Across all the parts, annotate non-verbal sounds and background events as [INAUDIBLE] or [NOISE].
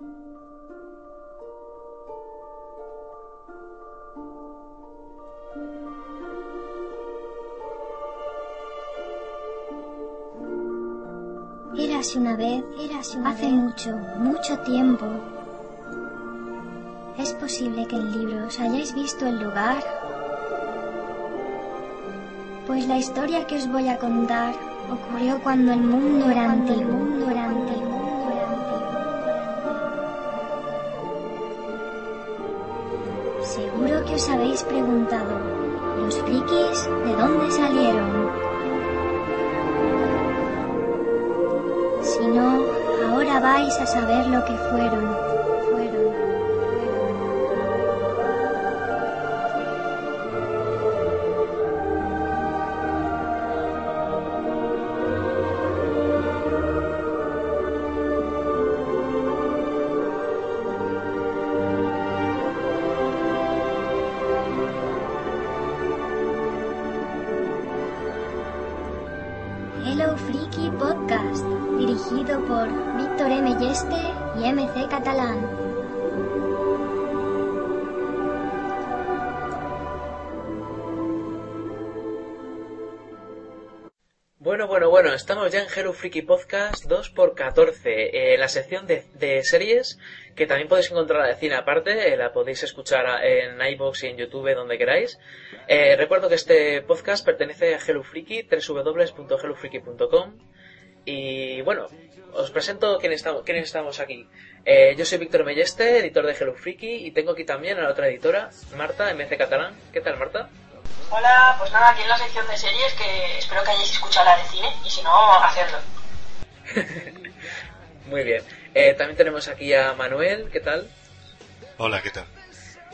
Érase una vez, érase una hace mucho, mucho tiempo. ¿Es posible que en libros hayáis visto el lugar? Pues la historia que os voy a contar ocurrió cuando el mundo era antiguo. De dónde salieron? Si no, ahora vais a saber lo que. Fueron. Estamos ya en Hello Freaky Podcast 2x14, eh, la sección de, series que también podéis encontrar de cine aparte, eh, la podéis escuchar a- en iBox y en YouTube donde queráis. Eh, recuerdo que este podcast pertenece a Hello Freaky, www.hellofreaky.com y bueno, os presento quién estamos, quiénes estamos aquí. Eh, yo soy Víctor Melleste, editor de Hello Freaky y tengo aquí también a la otra editora, Marta, MC Catalán. ¿Qué tal, Marta? Hola, pues nada, aquí en la sección de series que espero que hayáis escuchado la de cine y si no, hacerlo. [LAUGHS] Muy bien. Eh, también tenemos aquí a Manuel, ¿qué tal? Hola, ¿qué tal?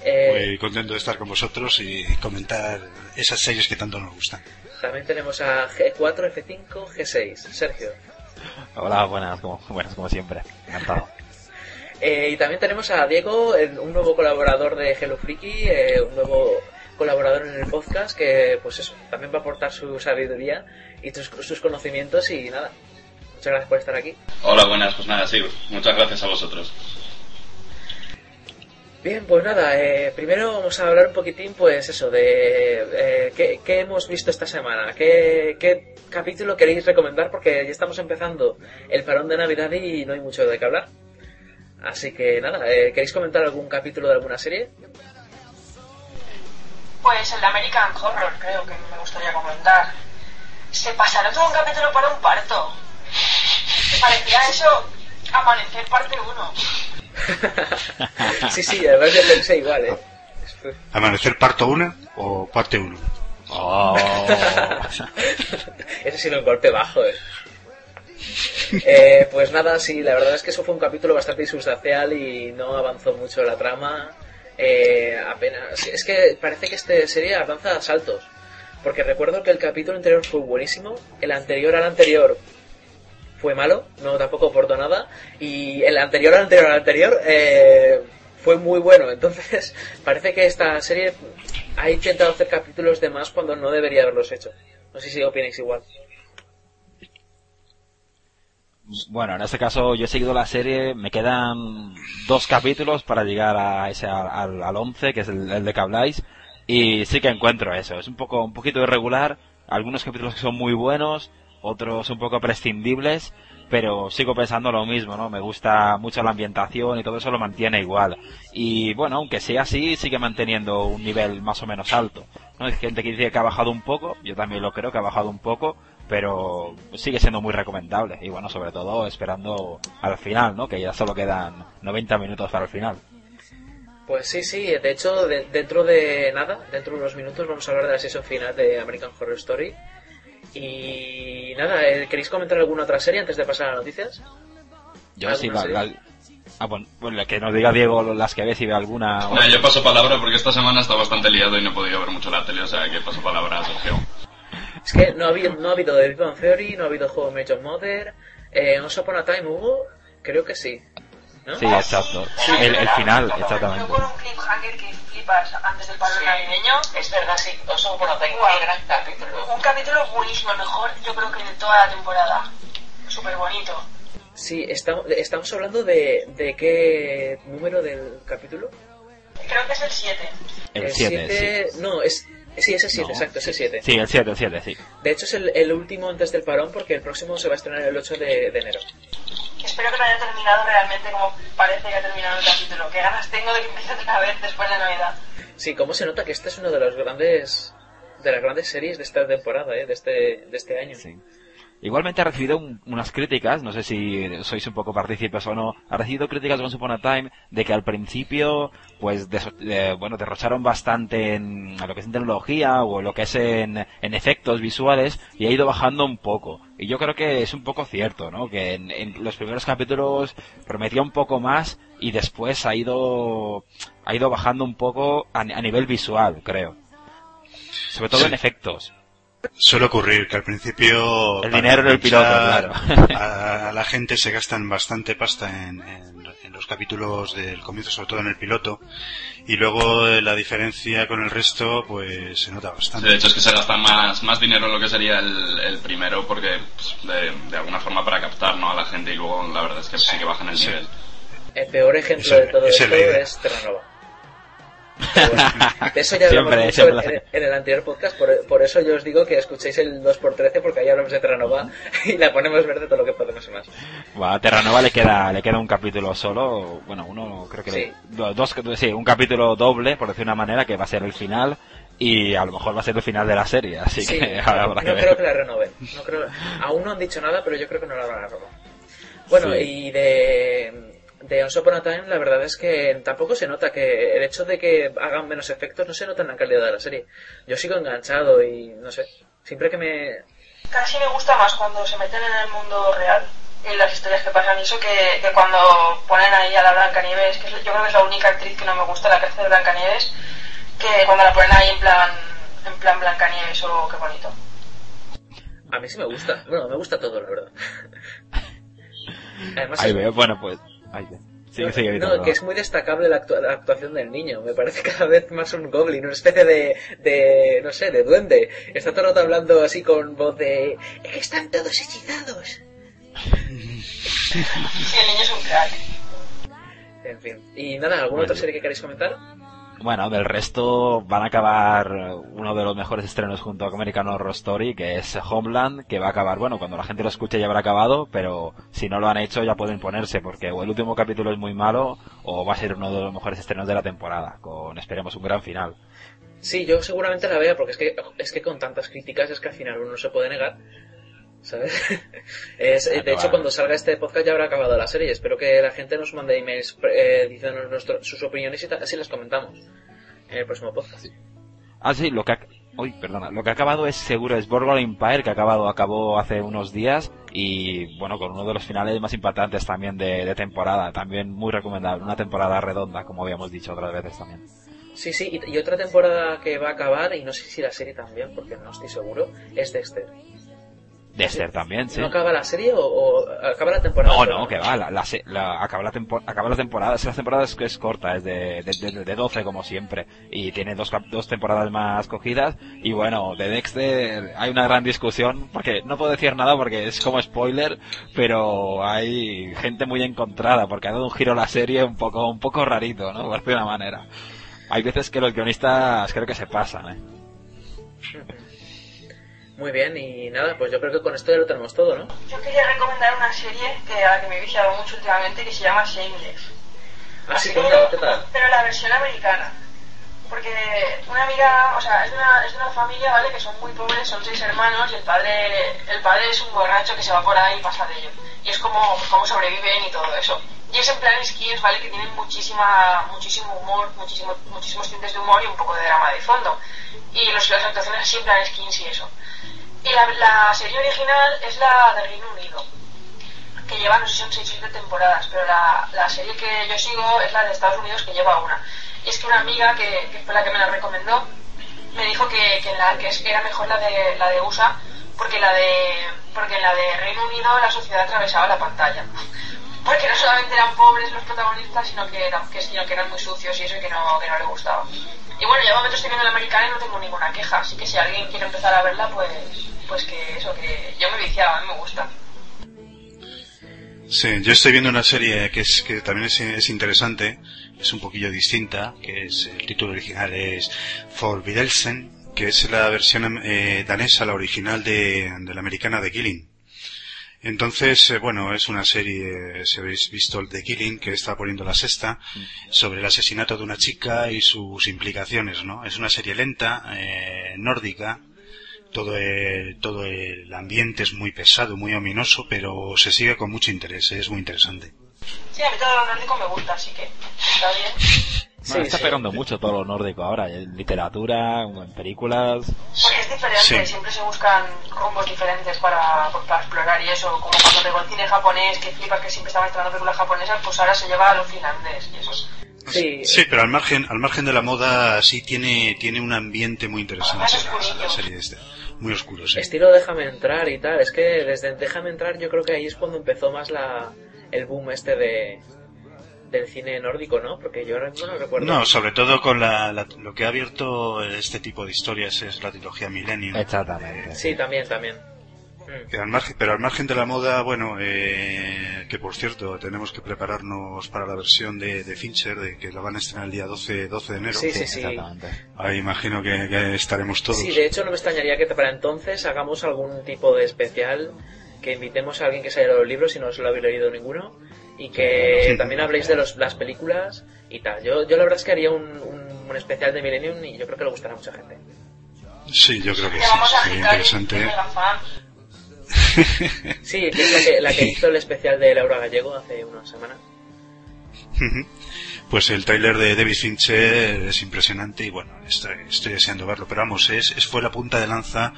Eh, Muy contento de estar con vosotros y comentar esas series que tanto nos gustan. También tenemos a G4, F5, G6. Sergio. Hola, buenas, como, buenas como siempre. Encantado. [LAUGHS] Eh, y también tenemos a Diego, un nuevo colaborador de Hello Freaky, eh, un nuevo colaborador en el podcast que pues eso, también va a aportar su sabiduría y sus, sus conocimientos y nada. Muchas gracias por estar aquí. Hola, buenas, pues nada, sí, muchas gracias a vosotros. Bien, pues nada, eh, primero vamos a hablar un poquitín, pues eso, de eh, qué, qué hemos visto esta semana, qué, qué capítulo queréis recomendar, porque ya estamos empezando el parón de Navidad y no hay mucho de qué hablar. Así que nada, eh, ¿queréis comentar algún capítulo de alguna serie? Pues el de American Horror creo que me gustaría comentar. Se pasaron todo un capítulo para un parto. Parecía eso Amanecer parte 1. sí, sí, además yo pensé igual, ¿eh? ¿Amanecer parto 1 o parte 1? Oh. [LAUGHS] Ese sí era un golpe bajo, ¿eh? Eh, pues nada, sí, la verdad es que eso fue un capítulo bastante insustancial y no avanzó mucho la trama. Eh, apenas. Es que parece que esta serie avanza a saltos. Porque recuerdo que el capítulo anterior fue buenísimo, el anterior al anterior fue malo, no tampoco aportó nada, y el anterior al anterior al anterior eh, fue muy bueno. Entonces, [LAUGHS] parece que esta serie ha intentado hacer capítulos de más cuando no debería haberlos hecho. No sé si opináis igual. Bueno, en este caso yo he seguido la serie, me quedan dos capítulos para llegar a ese al, al 11, que es el, el de que habláis, y sí que encuentro eso, es un poco un poquito irregular, algunos capítulos que son muy buenos, otros un poco prescindibles, pero sigo pensando lo mismo, ¿no? Me gusta mucho la ambientación y todo eso lo mantiene igual. Y bueno, aunque sea así, sigue manteniendo un nivel más o menos alto. ¿no? Hay gente que dice que ha bajado un poco, yo también lo creo que ha bajado un poco, pero sigue siendo muy recomendable. Y bueno, sobre todo esperando al final, ¿no? Que ya solo quedan 90 minutos para el final. Pues sí, sí, de hecho, de- dentro de nada, dentro de unos minutos, vamos a hablar de la sesión final de American Horror Story. Y nada, eh, ¿queréis comentar alguna otra serie antes de pasar a las noticias? Yo sí, ¿Alguna la, Ah, bueno, bueno, que nos diga Diego las que ves y ve alguna... Nada, yo paso palabra porque esta semana está bastante liado y no he podido ver mucho la tele, o sea que paso palabra a Sergio. Es que no ha habido, no ha habido The Big Bang Theory, no ha habido Juego Major Mother, eh, Once Upon a Time hubo, creo que sí. ¿No? Sí, exacto. El, el final, exactamente. Yo con un cliffhanger que flipas antes del paro navideño. Es verdad, sí. Oso por Time, Guau. qué gran capítulo. Un capítulo buenísimo, el mejor yo creo que de toda la temporada. Súper bonito. Sí, estamos, estamos hablando de, de qué número del capítulo. Creo que es el 7. El 7, siete- sí. No, es, sí, es el 7, No, exacto, es el 7. Sí, el 7, el 7, sí. De hecho, es el, el último antes del parón porque el próximo se va a estrenar el 8 de, de enero. Espero que no haya terminado realmente como parece que ha terminado el capítulo. Qué ganas tengo de que empiece otra vez después de Navidad. Sí, cómo se nota que esta es una de las grandes de las grandes series de esta temporada, ¿eh? de este de este año. Sí. Igualmente ha recibido un- unas críticas, no sé si sois un poco partícipes o no, ha recibido críticas de Once Upon a Time de que al principio, pues, des- de- bueno, derrocharon bastante en, lo que es en tecnología o lo que es en, en efectos visuales y ha ido bajando un poco. Y yo creo que es un poco cierto, ¿no? Que en, en los primeros capítulos prometía un poco más y después ha ido, ha ido bajando un poco a, a nivel visual, creo. Sobre todo Sí. en efectos. Suele ocurrir que al principio... El dinero en el piloto, claro. [LAUGHS] A, a la gente se gastan bastante pasta en, en- en los capítulos del comienzo, sobre todo en el piloto. Y luego la diferencia con el resto, pues se nota Sí, bastante. de hecho es que se gasta más, más dinero en lo que sería el, el primero porque pues, de, de alguna forma para captar ¿no? a la gente y luego la verdad es que sí que bajan el Sí. nivel. El peor ejemplo de todo esto es idea. es Terranova. De eso ya hablamos Siempre, mucho siempre en, el anterior podcast, por, por eso yo os digo que escuchéis el 2x13 porque ahí hablamos de Terranova y la ponemos verde todo lo que podemos y más. Bueno, a Terranova le queda, le queda un capítulo solo, bueno, uno creo que Sí. le- dos, sí, un capítulo doble, por decir una manera, que va a ser el final y a lo mejor va a ser el final de la serie, así Sí, que [LAUGHS] no, habrá que no ver. creo que la renoven. No creo, aún no han dicho nada, pero yo creo que no la van a renovar. Bueno, Sí. y de, de Once Upon a Time, la verdad es que tampoco se nota que el hecho de que hagan menos efectos no se nota en la calidad de la serie. Yo sigo enganchado y no sé, siempre que me, Casi me gusta más cuando se meten en el mundo real y las historias que pasan y eso que, que cuando ponen ahí a la Blancanieves, que es- yo creo que es la única actriz que no me gusta, la que hace de Blancanieves, que cuando la ponen ahí en plan en plan Blancanieves o qué bonito. A mí sí me gusta. Bueno, me gusta todo, la verdad. [LAUGHS] Además, Ahí es- veo, bueno, pues, ahí no, que es muy destacable la, actua- la actuación del niño. Me parece cada vez más un goblin, una especie de, de no sé, de duende. Está todo el rato hablando así con voz de... Están todos hechizados. Sí, [LAUGHS] el niño es un crack. En fin. Y nada, ¿alguna Bueno. otra serie que queréis comentar? Bueno, del resto van a acabar uno de los mejores estrenos junto a American Horror Story, que es Homeland, que va a acabar, bueno, cuando la gente lo escuche ya habrá acabado, pero si no lo han hecho ya pueden ponerse, porque o el último capítulo es muy malo, o va a ser uno de los mejores estrenos de la temporada, con, esperemos, un gran final. Sí, yo seguramente la vea porque es que, es que con tantas críticas es que al final uno no se puede negar. ¿Sabes? [LAUGHS] Es, de hecho, cuando salga este podcast ya habrá acabado la serie. Espero que la gente nos mande emails eh, diciéndonos nuestro- sus opiniones y así las comentamos en el próximo podcast. Ah, sí, lo que ha... Uy, perdona. Lo que ha acabado es seguro, es Boardwalk Empire, que ha acabado, acabó hace unos días y, bueno, con uno de los finales más impactantes también de, de temporada. También muy recomendable. Una temporada redonda, como habíamos dicho otras veces también. Sí, sí, y, y otra temporada que va a acabar, y no sé si la serie también, porque no estoy seguro, es Dexter. Dexter también, sí. ¿No acaba la serie o, o acaba la temporada? No, no, que va, la, la, la- acaba, la acaba la temporada, es la temporada es, es corta, es de, de, de, de 12 como siempre, y tiene dos, dos temporadas más cogidas, y bueno, de Dexter hay una gran discusión, porque no puedo decir nada porque es como spoiler, pero hay gente muy encontrada, porque ha dado un giro a la serie un poco, un poco rarito, ¿no? Por decir una manera. Hay veces que los guionistas creo que se pasan, ¿eh? Muy bien, y nada, pues yo creo que con esto ya lo tenemos todo, ¿no? Yo quería recomendar una serie que a la que me he viciado mucho últimamente que se llama Shameless. Así Así que, ¿qué tal? pero la versión americana. Porque una amiga, o sea, es de una, es una familia, ¿vale? Que son muy pobres, son seis hermanos y el padre, el padre es un borracho que se va por ahí y pasa de ello. Y es como cómo sobreviven y todo eso. Y es en plan skins, ¿vale? Que tienen muchísima, muchísimo humor, muchísimo, muchísimos tintes de humor y un poco de drama de fondo. Y los, las actuaciones así en plan skins y eso. Y la, la serie original es la de Reino Unido que lleva, no sé si son 6 o 7 temporadas, pero la, la serie que yo sigo es la de Estados Unidos que lleva una. Y es que una amiga que, que fue la que me la recomendó me dijo que, que, la, que era mejor la de, la de USA porque la de porque en la de Reino Unido la sociedad atravesaba la pantalla. Porque no solamente eran pobres los protagonistas, sino que eran, que, sino que eran muy sucios y eso que no, que no le gustaba. Y bueno, yo momento estoy viendo la americana y no tengo ninguna queja, así que si alguien quiere empezar a verla, pues, pues que eso, que yo me viciaba, a mí me gusta. Sí, yo estoy viendo una serie que es que también es, es interesante, es un poquillo distinta, que es el título original es For Videlsen, que es la versión eh, danesa, la original de, de la americana de Killing. Entonces, eh, bueno, es una serie, si habéis visto el de Killing, que está poniendo la sexta, sobre el asesinato de una chica y sus implicaciones, ¿no? Es una serie lenta, eh, nórdica, todo el, todo el ambiente es muy pesado, muy ominoso, pero se sigue con mucho interés, es muy interesante. Sí, a mí todo lo nórdico me gusta, así que está bien. [LAUGHS] Sí, está pegando mucho todo lo nórdico ahora, en literatura, en películas. Porque es diferente, Sí. siempre se buscan rumbos diferentes para, para explorar y eso, como cuando pegó el cine japonés, que flipas que siempre estaba estrenando películas japonesas, pues ahora se lleva a lo finlandés y eso. Sí, Sí, pero al margen, al margen de la moda, sí tiene, tiene un ambiente muy interesante la, la serie esta. Muy oscuro, sí. estilo déjame entrar y tal. Es que desde déjame entrar yo creo que ahí es cuando empezó más la el boom este de del cine nórdico, ¿no? Porque yo ahora mismo no recuerdo. No, sobre todo con la, la- lo que ha abierto este tipo de historias es la trilogía Millennium. Exactamente. Sí, también, también. Mm. Que al margen, pero al margen de la moda, bueno, eh, que por cierto, tenemos que prepararnos para la versión de, de Fincher, de que la van a estrenar el día 12, 12 de enero. Sí, sí, sí. Ahí imagino que, que estaremos todos. Sí, de hecho no me extrañaría que para entonces hagamos algún tipo de especial, que invitemos a alguien que se haya leído los libros si no se lo habéis leído ninguno, y que Sí. también habléis de los, las películas y tal. Yo, yo la verdad es que haría un, un, un especial de Millennium y yo creo que le gustará a mucha gente. Sí, yo creo que sí, sería interesante. Sí, que es la que, la que [LAUGHS] hizo el especial de Laura Gallego hace una semana. Pues el tráiler de David Fincher es impresionante y bueno, estoy, estoy deseando verlo. Pero vamos, es, es- fue la punta de lanza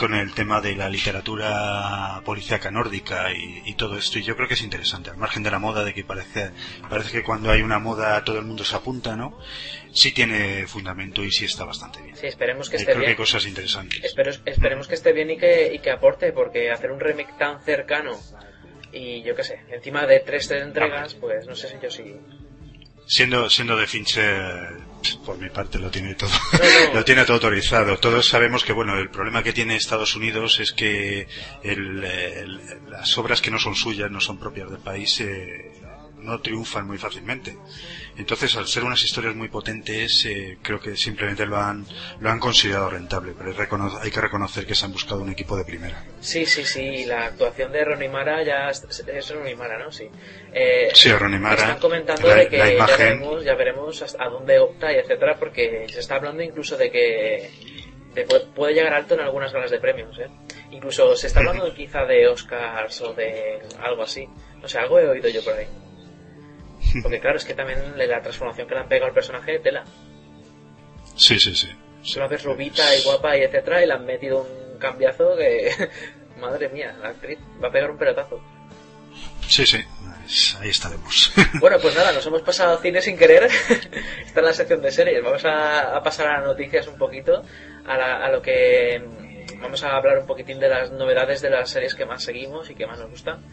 con el tema de la literatura policíaca nórdica y, y todo esto. Y yo creo que es interesante, al margen de la moda, de que parece, parece que cuando hay una moda todo el mundo se apunta, ¿no? Sí tiene fundamento y sí está bastante bien. Sí, esperemos que Eh, esté creo que hay cosas interesantes. Espero, esperemos que esté bien y que, y que aporte, porque hacer un remake tan cercano y yo qué sé, encima de tres entregas, pues no sé si yo sí. Siendo, siendo de Fincher, por mi parte lo tiene todo, [LAUGHS] [LAUGHS] lo tiene todo autorizado. Todos sabemos que bueno, el problema que tiene Estados Unidos es que el- el- las obras que no son suyas, no son propias del país, eh, no triunfan muy fácilmente. Entonces, al ser unas historias muy potentes, eh, creo que simplemente lo han, lo han considerado rentable, pero hay, que reconocer que se han buscado un equipo de primera. Sí, sí, sí, la actuación de Ronnie Mara ya es, Ronnie Mara, ¿no? Sí. Eh, Sí, Ronnie Mara, Están comentando la- de que la ya veremos, ya veremos hasta a dónde opta y etcétera, porque se está hablando incluso de que de pu- puede llegar alto en algunas galas de premios, ¿eh? Incluso se está hablando quizá de Oscars o de algo así. No sé, algo he oído yo por ahí. Porque claro, es que también la transformación que le han pegado al personaje, tela. Sí, sí, sí. Se la ves rubita y guapa y etcétera, y le han metido un cambiazo que... [LAUGHS] Madre mía, la actriz va a pegar un pelotazo. Sí, sí. Pues ahí estaremos. [LAUGHS] Bueno, pues nada, nos hemos pasado a cine sin querer. [LAUGHS] Está en la sección de series. Vamos a, a pasar a las noticias un poquito, a, la- a lo que vamos a hablar un poquitín de las novedades de las series que más seguimos y que más nos gustan.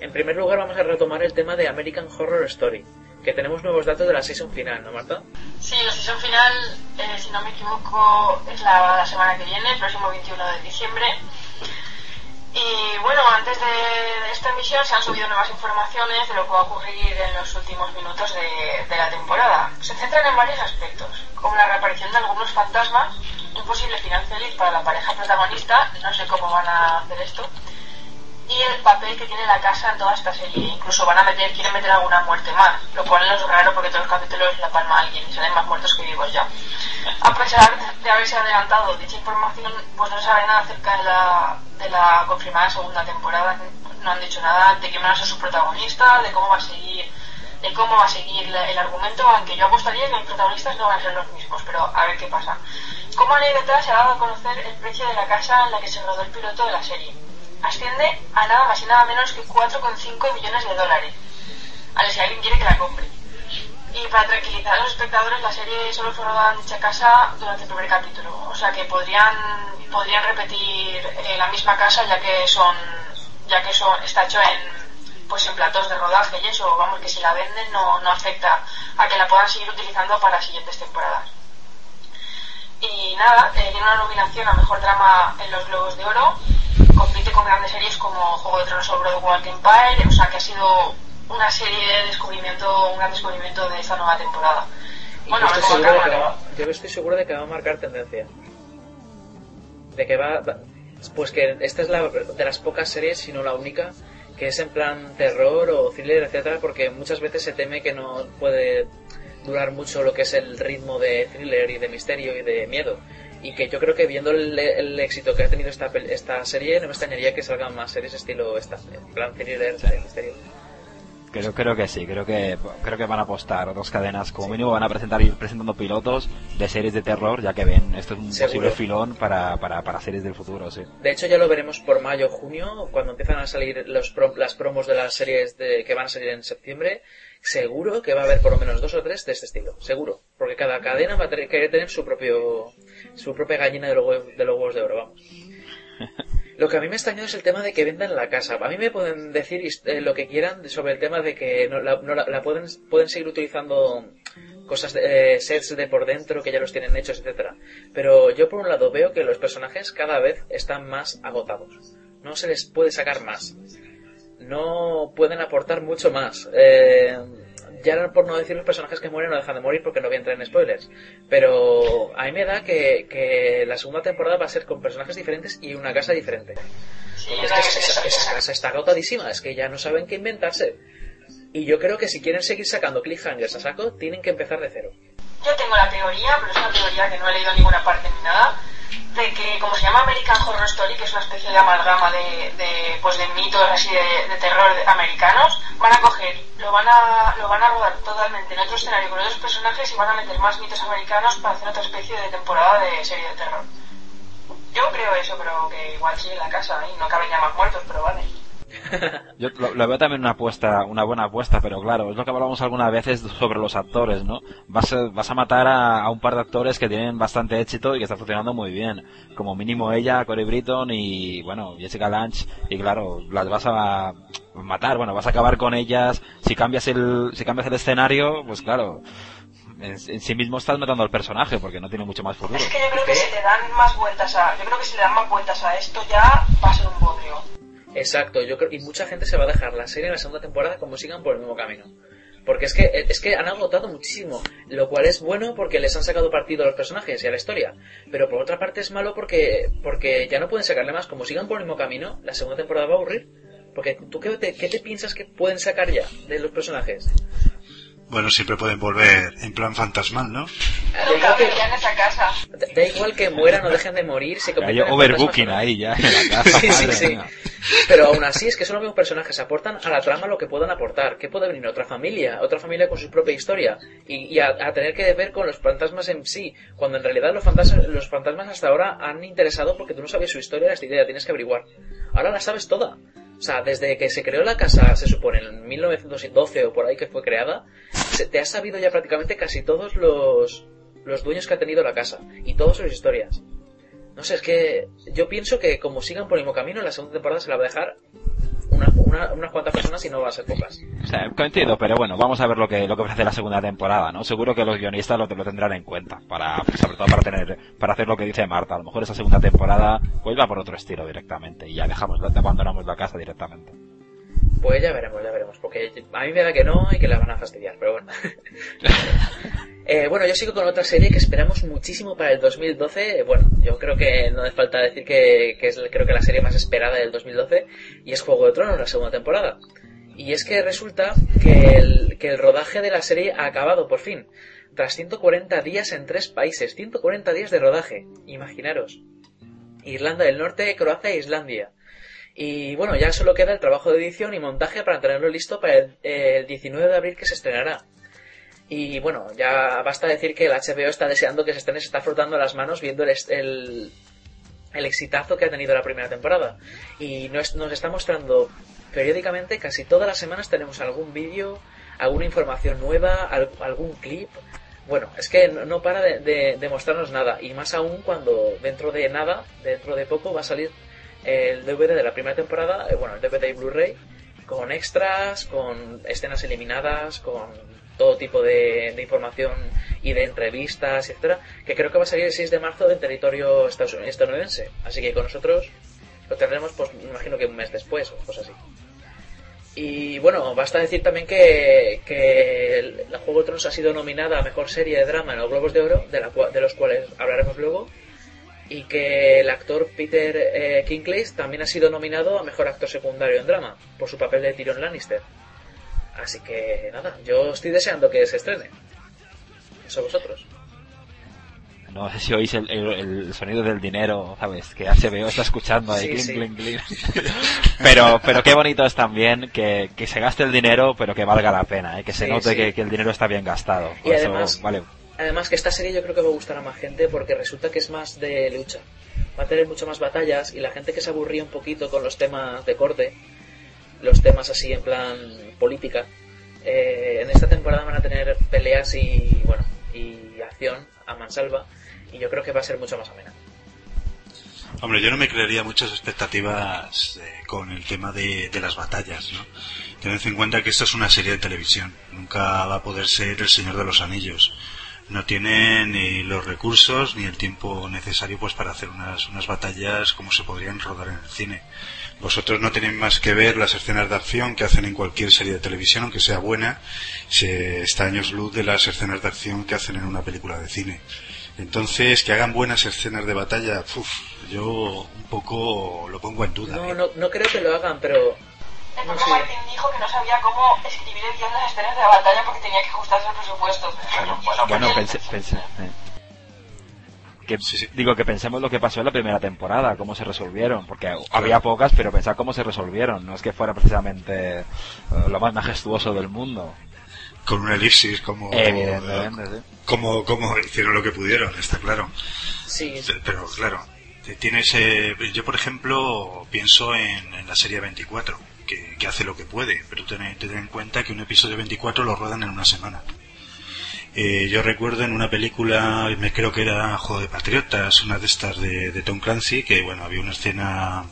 En primer lugar, vamos a retomar el tema de American Horror Story, que tenemos nuevos datos de la season final, ¿no, Marta? Sí, la sesión final, eh, si no me equivoco, es la, semana que viene, el próximo 21 de diciembre. Y bueno, antes de esta emisión se han subido nuevas informaciones de lo que va a ocurrir en los últimos minutos de, de la temporada. Se centran en varios aspectos, como la reaparición de algunos fantasmas, un posible final feliz para la pareja protagonista, no sé cómo van a hacer esto, y el papel que tiene la casa en toda esta serie. Incluso van a meter, quieren meter alguna muerte más, lo cual es raro porque todos los capítulos la palma alguien y salen más muertos que vivos ya. A pesar de haberse adelantado dicha información, pues no saben nada acerca de la, de la confirmada segunda temporada, no han dicho nada de quién van a ser sus protagonistas, de cómo va a seguir de cómo va a seguir el argumento, aunque yo apostaría que los protagonistas no van a ser los mismos, pero a ver qué pasa. Como anécdota se ha dado a conocer el precio de la casa en la que se rodó el piloto de la serie. Asciende a nada más y nada menos que 4,5 millones de dólares. A si alguien quiere que la compre. Y para tranquilizar a los espectadores, la serie solo fue rodada en dicha casa durante el primer capítulo. O sea que podrían, podrían repetir eh, la misma casa ya que son, ya que son, está hecho en pues en platos de rodaje y eso, vamos que si la venden no, no afecta a que la puedan seguir utilizando para siguientes temporadas. Y nada, eh, tiene una nominación a mejor drama en los Globos de Oro compite con grandes series como Juego de Tronos o Broadwalk Empire, o sea que ha sido una serie de descubrimiento, un gran descubrimiento de esta nueva temporada. Bueno, yo, estoy como seguro de acaba, que ¿no? va, yo estoy seguro de que va a marcar tendencia. De que va, va- Pues que esta es la de las pocas series, si no la única, que es en plan terror o thriller, etcétera, porque muchas veces se teme que no puede durar mucho lo que es el ritmo de thriller y de misterio y de miedo. Y que yo creo que viendo el, el éxito que ha tenido esta, esta serie, no me extrañaría que salgan más series estilo esta, en plan thriller, de misterio. Creo, creo que sí, creo que creo que van a apostar dos cadenas, como mínimo van a presentar ir presentando pilotos de series de terror, ya que ven, esto es un Seguro. posible filón para, para, para series del futuro, sí. De hecho, ya lo veremos por mayo junio, cuando empiezan a salir los pro- las promos de las series de, que van a salir en septiembre. Seguro que va a haber por lo menos dos o tres de este estilo, seguro. Porque cada cadena va a tener, querer tener su propio su propia gallina de los, de los huevos de oro, vamos. [LAUGHS] Lo que a mí me ha extrañado es el tema de que vendan la casa. A mí me pueden decir eh, lo que quieran sobre el tema de que no, la, no la- la pueden, pueden seguir utilizando cosas, de, eh, sets de por dentro que ya los tienen hechos, etcétera. Pero yo por un lado veo que los personajes cada vez están más agotados. No se les puede sacar más. No pueden aportar mucho más. Eh, ya por no decir los personajes que mueren no dejan de morir porque no voy a entrar en spoilers. Pero a mí me da que, que la segunda temporada va a ser con personajes diferentes y una casa diferente. Porque es que esa, esa casa está agotadísima, es que ya no saben qué inventarse. Y yo creo que si quieren seguir sacando cliffhangers a saco, tienen que empezar de cero. Yo tengo la teoría, pero es una teoría que no he leído en ninguna parte ni nada, de que como se llama American Horror Story, que es una especie de amalgama de, de, pues de mitos así de, terror americanos, van a coger, lo van a, lo van a rodar totalmente en otro escenario con otros personajes y van a meter más mitos americanos para hacer otra especie de temporada de serie de terror. Yo creo eso, pero que igual sigue en la casa y no caben ya más muertos, pero vale. [LAUGHS] Yo lo, veo también una apuesta, una buena apuesta, pero claro, es lo que hablamos algunas veces sobre los actores, ¿no? Vas vas a matar a, a un par de actores que tienen bastante éxito y que están funcionando muy bien. Como mínimo ella, Corey Britton y, bueno, Jessica Lange. Y claro, las vas a matar, bueno, vas a acabar con ellas. Si cambias el, si cambias el escenario, pues claro, en, en sí mismo estás matando al personaje porque no tiene mucho más futuro. Es que yo creo que si le dan más vueltas a, yo creo que si le dan más vueltas a esto ya va a ser un bodrio. Exacto, yo creo, y mucha gente se va a dejar la serie en la segunda temporada como sigan por el mismo camino. Porque es que, es que han agotado muchísimo, lo cual es bueno porque les han sacado partido a los personajes y a la historia. Pero por otra parte es malo porque, porque ya no pueden sacarle más. Como sigan por el mismo camino, la segunda temporada va a aburrir. Porque tú qué te, qué te piensas que pueden sacar ya de los personajes? Bueno, siempre pueden volver en plan fantasmal, ¿no? Da igual, que, vería en esa casa. da- igual que mueran o dejen de morir, se Hay overbooking ahí ya en la casa. [LAUGHS] Sí, sí. Pero aún así es que son los mismos personajes, aportan a la trama lo que puedan aportar. ¿Qué puede venir? Otra familia, otra familia con su propia historia. Y, a, tener que ver con los fantasmas en sí. Cuando en realidad los fantasmas, los fantasmas hasta ahora han interesado porque tú no sabes su historia, esta idea, tienes que averiguar. Ahora la sabes toda. O sea, desde que se creó la casa, se supone, en 1912 o por ahí que fue creada, se- te has sabido ya prácticamente casi todos los, los dueños que ha tenido la casa. Y todas sus historias. No sé, es que yo pienso que como sigan por el mismo camino, la segunda temporada se la va a dejar una, una- unas cuantas personas y no va a ser pocas. O sea, coincido, pero bueno, vamos a ver lo que, lo que ofrece la segunda temporada, ¿no? Seguro que los guionistas lo, lo tendrán en cuenta, para, sobre todo para tener, para hacer lo que dice Marta. A lo mejor esa segunda temporada, pues va por otro estilo directamente, y ya dejamos, abandonamos la casa directamente. Pues ya veremos, ya veremos, porque a mí me da que no y que la van a fastidiar, pero bueno. [LAUGHS] Eh, bueno, yo sigo con otra serie que esperamos muchísimo para el 2012. Bueno, yo creo que no hace falta decir que, que es creo que la serie más esperada del 2012 y es Juego de Tronos, la segunda temporada. Y es que resulta que el, que el rodaje de la serie ha acabado por fin. Tras 140 días en tres países, 140 días de rodaje, imaginaros. Irlanda del Norte, Croacia e Islandia. Y bueno, ya solo queda el trabajo de edición y montaje para tenerlo listo para el, el 19 de abril que se estrenará. Y bueno, ya basta decir que el HBO está deseando que se estrene, se está frotando las manos viendo el, el, el exitazo que ha tenido la primera temporada. Y nos, nos está mostrando periódicamente, casi todas las semanas tenemos algún vídeo, alguna información nueva, al- algún clip. Bueno, es que no, para de, de- de mostrarnos nada. Y más aún cuando dentro de nada, dentro de poco, va a salir el DVD de la primera temporada, eh, bueno, el DVD y Blu-ray, con extras, con escenas eliminadas, con todo tipo de, de información y de entrevistas, etcétera, que creo que va a salir el 6 de marzo del territorio estadoun- estadounidense. Así que con nosotros Lo tendremos, pues, me imagino que un mes después o cosas así. Y bueno, basta decir también que, la Juego de Tronos ha sido nominada a Mejor Serie de Drama en los Globos de Oro, de, la, de los cuales hablaremos luego, y que el actor Peter eh, Kinklage también ha sido nominado a Mejor Actor Secundario en Drama, por su papel de Tyrion Lannister. Así que nada, yo estoy deseando que se estrene. Eso vosotros. No sé si oís el, el- el sonido del dinero, ¿sabes? Que HBO está escuchando ahí, Sí, clink, sí. clink, clink. [LAUGHS] pero, pero qué bonito es también que, que se gaste el dinero, pero que valga la pena, ¿eh? que se Sí, note. Que, que el dinero está bien gastado. Y Por eso, además- vale. Además que esta serie yo creo que va a gustar a más gente porque resulta que es más de lucha. Va a tener mucho más batallas y la gente que se aburría un poquito con los temas de corte, los temas así en plan política, eh, en esta temporada van a tener peleas y bueno y acción a mansalva y yo creo que va a ser mucho más amena. Hombre, yo no me crearía muchas expectativas eh, con el tema de, las batallas, ¿no? Tened en cuenta que esta es una serie de televisión. Nunca va a poder ser El Señor de los Anillos. No tiene ni los recursos ni el tiempo necesario pues para hacer unas, unas batallas como se podrían rodar en el cine. Vosotros no tenéis más que ver las escenas de acción que hacen en cualquier serie de televisión, aunque sea buena, se está años luz de las escenas de acción que hacen en una película de cine. Entonces, que hagan buenas escenas de batalla, uf, yo un poco lo pongo en duda. No, ¿eh? no, no creo que lo hagan, pero Propio sé. Martín dijo que no sabía cómo escribir el guion de las escenas de la batalla porque tenía que ajustarse al presupuesto. Bueno, bueno, pensé, pensé, eh. Que, Sí, sí. Digo que pensemos lo que pasó en la primera temporada, cómo se resolvieron, porque había pocas, pero pensar cómo se resolvieron, no es que fuera precisamente eh, lo más majestuoso del mundo. Con una elipsis, como, Evidentemente, sí. como, como hicieron lo que pudieron, está claro. sí, Pero claro, te- tienes, eh, yo por ejemplo pienso en, en la serie 24, que, hace lo que puede, pero ten, en cuenta que un episodio 24 lo ruedan en una semana. Eh, yo recuerdo en una película, me creo que era Juego de Patriotas, una de estas de, de Tom Clancy, que bueno, había una escena,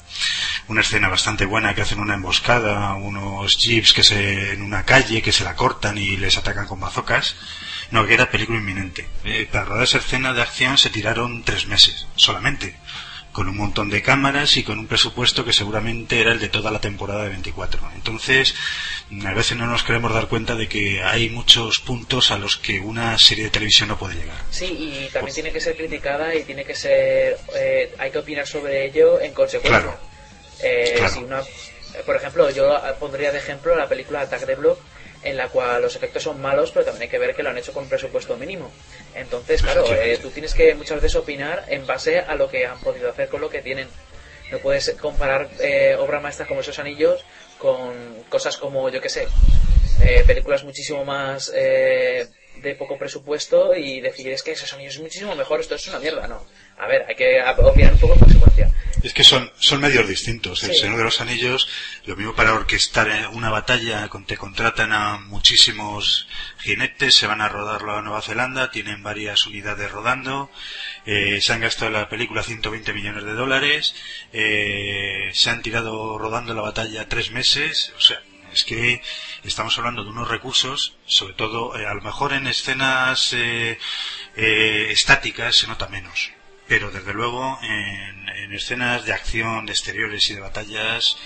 una escena bastante buena que hacen una emboscada, unos jeeps que se, en una calle que se la cortan y les atacan con bazocas. No, que era película inminente. Eh, para rodar esa escena de acción se tiraron tres meses, solamente. Con un montón de cámaras y con un presupuesto que seguramente era el de toda la temporada de 24. Entonces, a veces no nos queremos dar cuenta de que hay muchos puntos a los que una serie de televisión no puede llegar. Sí, y también tiene que ser criticada y tiene que ser. eh, hay que opinar sobre ello en consecuencia. Claro. Eh, Claro. si una, por ejemplo, yo pondría de ejemplo la película Attack the Block, en la cual los efectos son malos, pero también hay que ver que lo han hecho con presupuesto mínimo. Entonces, claro, eh, tú tienes que muchas veces opinar en base a lo que han podido hacer con lo que tienen. No puedes comparar eh, obras maestras como esos anillos con cosas como, yo qué sé, eh, películas muchísimo más eh, de poco presupuesto y decir es que esos anillos es muchísimo mejor, esto es una mierda, no. A ver, hay que opinar un poco en consecuencia. Es que son, son medios distintos. El Sí. Señor de los Anillos, lo mismo para orquestar una batalla, te contratan a muchísimos jinetes, se van a rodarlo a Nueva Zelanda, tienen varias unidades rodando, eh, se han gastado en la película 120 millones de dólares, eh, se han tirado rodando la batalla tres meses, o sea, es que estamos hablando de unos recursos, sobre todo, eh, a lo mejor en escenas eh, estáticas se nota menos, pero desde luego en, en escenas de acción, de exteriores y de batallas,